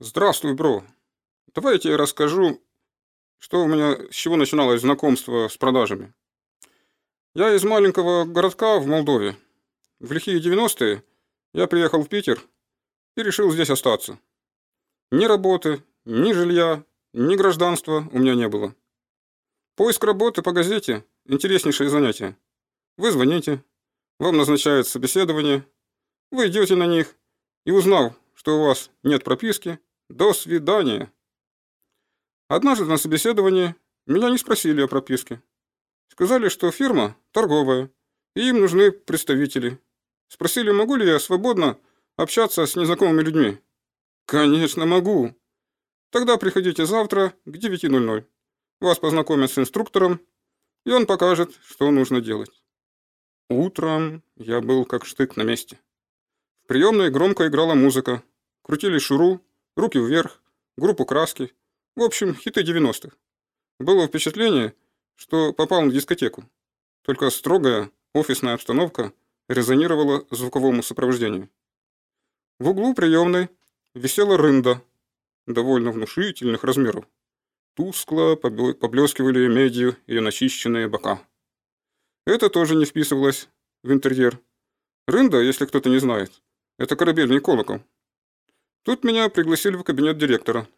Здравствуй, бро. Давай я тебе расскажу, что у меня, с чего начиналось знакомство с продажами. Я из маленького городка в Молдове. В лихие 90-е я приехал в Питер и решил здесь остаться. Ни работы, ни жилья, ни гражданства у меня не было. Поиск работы по газете – интереснейшее занятие. Вы звоните, вам назначают собеседование, вы идете на них и, узнав, что у вас нет прописки, до свидания. Однажды на собеседовании меня не спросили о прописке. Сказали, что фирма торговая, и им нужны представители. Спросили, могу ли я свободно общаться с незнакомыми людьми. Конечно, могу. Тогда приходите завтра к 9.00. Вас познакомят с инструктором, и он покажет, что нужно делать. Утром я был как штык на месте. В приемной громко играла музыка. Крутили шуру, руки вверх, группу краски. В общем, хиты 90-х. Было впечатление, что попал на дискотеку. Только строгая офисная обстановка резонировала звуковому сопровождению. В углу приемной висела рында довольно внушительных размеров. Тускло поблескивали медью ее начищенные бока. Это тоже не вписывалось в интерьер. Рында, если кто-то не знает, это корабельный колокол. Тут меня пригласили в кабинет директора.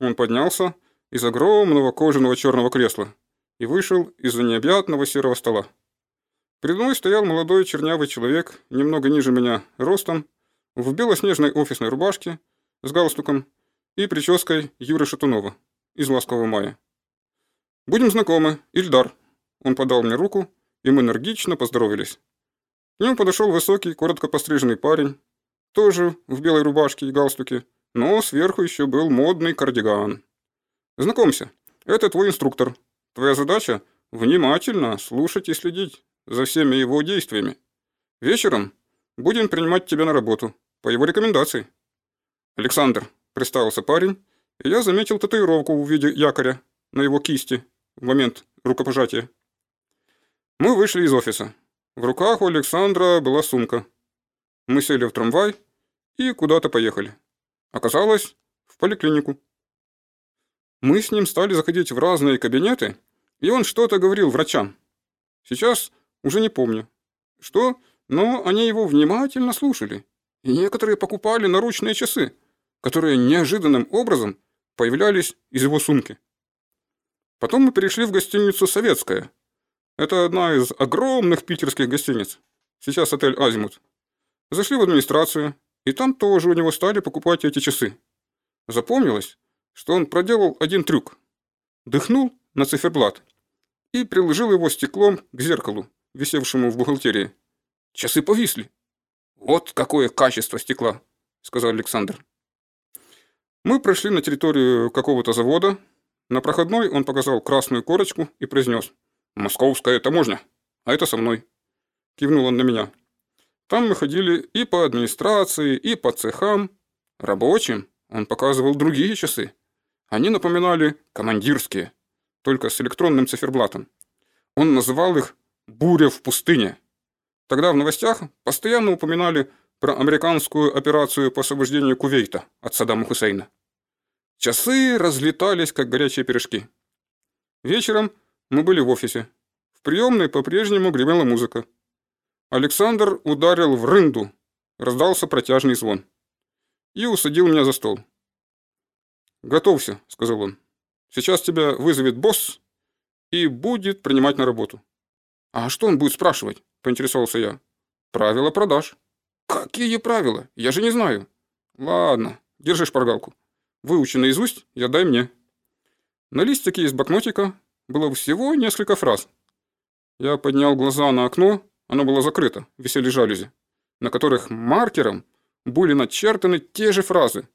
Он поднялся из огромного кожаного черного кресла и вышел из-за необъятного серого стола. Передо мной стоял молодой чернявый человек, немного ниже меня ростом, в белоснежной офисной рубашке с галстуком и прической Юры Шатунова из «Ласкового мая». «Будем знакомы, Ильдар». Он подал мне руку, и мы энергично поздоровались. К нему подошел высокий, коротко постриженный парень тоже в белой рубашке и галстуке, но сверху еще был модный кардиган. Знакомься, это твой инструктор. Твоя задача – внимательно слушать и следить за всеми его действиями. Вечером будем принимать тебя на работу, по его рекомендации. Александр, представился парень, и я заметил татуировку в виде якоря на его кисти в момент рукопожатия. Мы вышли из офиса. В руках у Александра была сумка. Мы сели в трамвай и куда-то поехали. Оказалось, в поликлинику. Мы с ним стали заходить в разные кабинеты, и он что-то говорил врачам. Сейчас уже не помню, что, но они его внимательно слушали. И некоторые покупали наручные часы, которые неожиданным образом появлялись из его сумки. Потом мы перешли в гостиницу «Советская». Это одна из огромных питерских гостиниц. Сейчас отель «Азимут». Зашли в администрацию, и там тоже у него стали покупать эти часы. Запомнилось, что он проделал один трюк. Дыхнул на циферблат и приложил его стеклом к зеркалу, висевшему в бухгалтерии. Часы повисли. «Вот какое качество стекла», — сказал Александр. Мы прошли на территорию какого-то завода. На проходной он показал красную корочку и произнес «Московская таможня, а это со мной». Кивнул он на меня. Там мы ходили и по администрации, и по цехам. Рабочим он показывал другие часы. Они напоминали командирские, только с электронным циферблатом. Он называл их «буря в пустыне». Тогда в новостях постоянно упоминали про американскую операцию по освобождению Кувейта от Саддама Хусейна. Часы разлетались, как горячие пирожки. Вечером мы были в офисе. В приемной по-прежнему гремела музыка. Александр ударил в рынду, раздался протяжный звон. И усадил меня за стол. «Готовься», — сказал он. «Сейчас тебя вызовет босс и будет принимать на работу». «А что он будет спрашивать?» — поинтересовался я. «Правила продаж». «Какие правила? Я же не знаю». «Ладно, держи шпаргалку. Выучи наизусть, я дай мне». На листике из блокнотика было всего несколько фраз. Я поднял глаза на окно оно было закрыто, висели жалюзи, на которых маркером были начертаны те же фразы.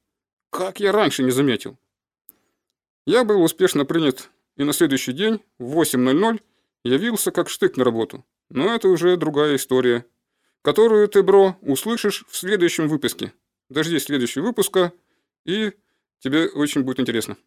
Как я раньше не заметил. Я был успешно принят, и на следующий день в 8.00 явился как штык на работу. Но это уже другая история, которую ты, бро, услышишь в следующем выпуске. Дождись следующего выпуска, и тебе очень будет интересно.